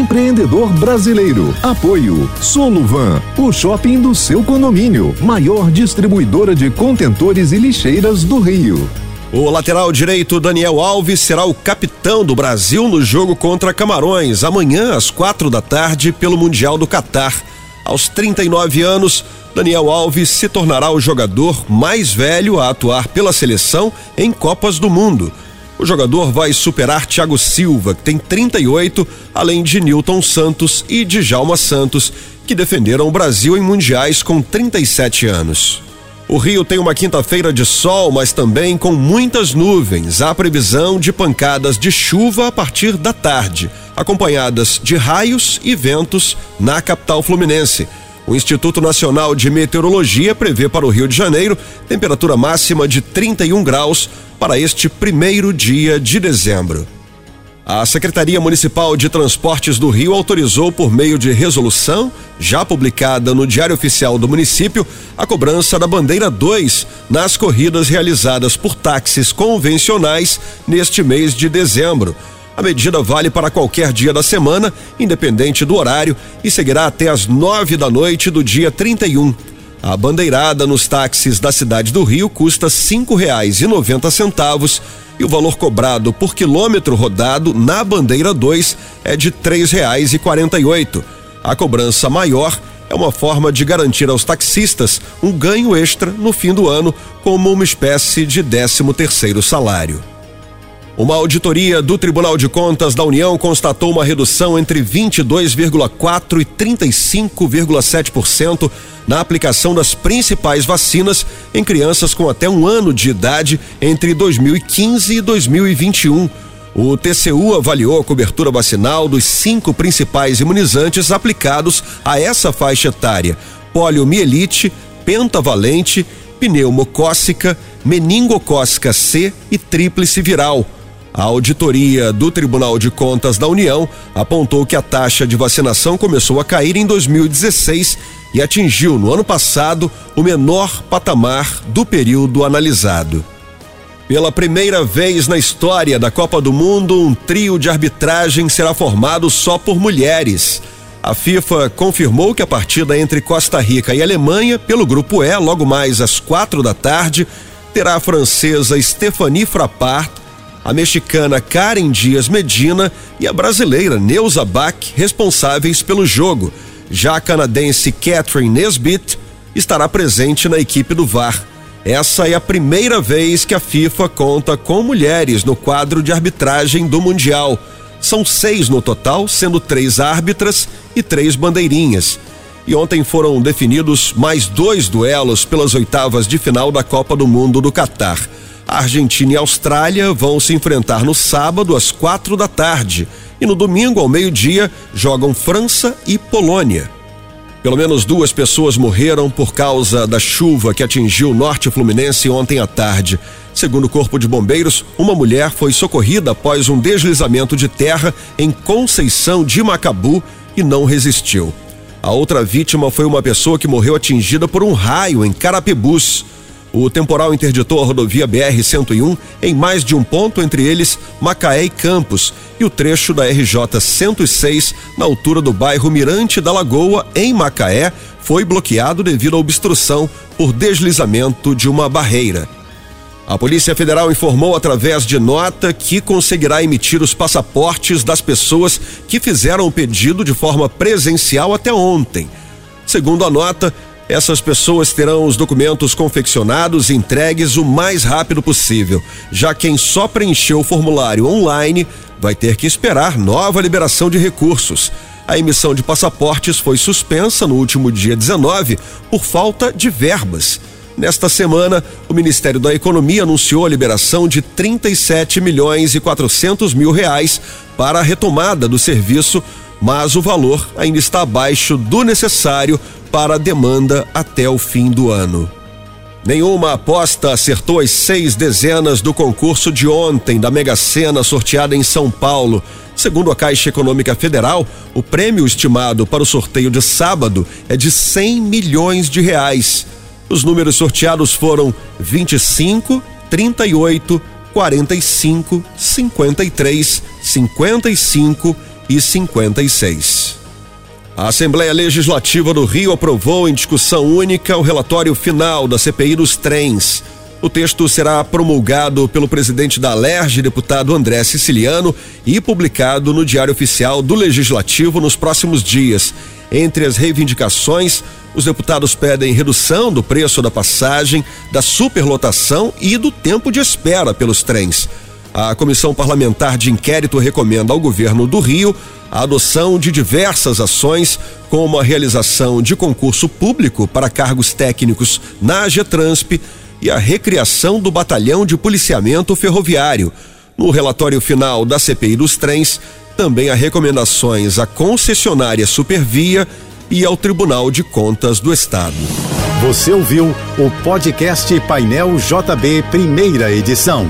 empreendedor brasileiro. Apoio Soluvan, o shopping do seu condomínio, maior distribuidora de contentores e lixeiras do Rio. O lateral direito Daniel Alves será o capitão do Brasil no jogo contra Camarões, amanhã às quatro da tarde, pelo Mundial do Catar. Aos 39 anos, Daniel Alves se tornará o jogador mais velho a atuar pela seleção em Copas do Mundo. O jogador vai superar Thiago Silva, que tem 38, além de Newton Santos e Djalma Santos, que defenderam o Brasil em mundiais com 37 anos. O Rio tem uma quinta-feira de sol, mas também com muitas nuvens. Há previsão de pancadas de chuva a partir da tarde, acompanhadas de raios e ventos na capital fluminense. O Instituto Nacional de Meteorologia prevê para o Rio de Janeiro temperatura máxima de 31 graus para este primeiro dia de dezembro. A Secretaria Municipal de Transportes do Rio autorizou, por meio de resolução, já publicada no Diário Oficial do município, a cobrança da bandeira 2 nas corridas realizadas por táxis convencionais neste mês de dezembro. A medida vale para qualquer dia da semana, independente do horário, e seguirá até às nove da noite do dia 31. A bandeirada nos táxis da cidade do Rio custa cinco reais e noventa centavos o valor cobrado por quilômetro rodado na bandeira 2 é de e oito. A cobrança maior é uma forma de garantir aos taxistas um ganho extra no fim do ano, como uma espécie de décimo terceiro salário. Uma auditoria do Tribunal de Contas da União constatou uma redução entre 22,4% e 35,7% na aplicação das principais vacinas em crianças com até um ano de idade entre 2015 e 2021. O TCU avaliou a cobertura vacinal dos cinco principais imunizantes aplicados a essa faixa etária: poliomielite, pentavalente, pneumocócica, meningocócica C e tríplice viral. A auditoria do Tribunal de Contas da União apontou que a taxa de vacinação começou a cair em 2016 e atingiu no ano passado o menor patamar do período analisado. Pela primeira vez na história da Copa do Mundo, um trio de arbitragem será formado só por mulheres. A FIFA confirmou que a partida entre Costa Rica e Alemanha, pelo grupo E, logo mais às quatro da tarde, terá a francesa Stephanie Frappart a mexicana Karen Dias Medina e a brasileira Neuza Bach responsáveis pelo jogo. Já a canadense Catherine Nesbitt estará presente na equipe do VAR. Essa é a primeira vez que a FIFA conta com mulheres no quadro de arbitragem do Mundial. São seis no total, sendo três árbitras e três bandeirinhas. E ontem foram definidos mais dois duelos pelas oitavas de final da Copa do Mundo do Catar. A Argentina e Austrália vão se enfrentar no sábado às quatro da tarde e no domingo ao meio-dia jogam França e Polônia. Pelo menos duas pessoas morreram por causa da chuva que atingiu o norte fluminense ontem à tarde. Segundo o Corpo de Bombeiros, uma mulher foi socorrida após um deslizamento de terra em Conceição de Macabu e não resistiu. A outra vítima foi uma pessoa que morreu atingida por um raio em Carapebus. O temporal interditou a rodovia BR-101 em mais de um ponto, entre eles Macaé e Campos, e o trecho da RJ 106, na altura do bairro Mirante da Lagoa, em Macaé, foi bloqueado devido à obstrução por deslizamento de uma barreira. A Polícia Federal informou através de nota que conseguirá emitir os passaportes das pessoas que fizeram o pedido de forma presencial até ontem. Segundo a nota, essas pessoas terão os documentos confeccionados e entregues o mais rápido possível. Já quem só preencheu o formulário online vai ter que esperar nova liberação de recursos. A emissão de passaportes foi suspensa no último dia 19 por falta de verbas. Nesta semana, o Ministério da Economia anunciou a liberação de 37 milhões e 400 mil reais para a retomada do serviço, mas o valor ainda está abaixo do necessário para a demanda até o fim do ano. Nenhuma aposta acertou as seis dezenas do concurso de ontem da Mega Sena sorteada em São Paulo. Segundo a Caixa Econômica Federal, o prêmio estimado para o sorteio de sábado é de 100 milhões de reais. Os números sorteados foram 25, 38, 45, 53, 55 e 56. A Assembleia Legislativa do Rio aprovou em discussão única o relatório final da CPI dos trens. O texto será promulgado pelo presidente da Alerj, deputado André Siciliano, e publicado no Diário Oficial do Legislativo nos próximos dias. Entre as reivindicações, os deputados pedem redução do preço da passagem, da superlotação e do tempo de espera pelos trens. A Comissão Parlamentar de Inquérito recomenda ao governo do Rio a adoção de diversas ações, como a realização de concurso público para cargos técnicos na Getransp e a recriação do Batalhão de Policiamento Ferroviário. No relatório final da CPI dos trens, também há recomendações à concessionária Supervia e ao Tribunal de Contas do Estado. Você ouviu o podcast Painel JB, primeira edição.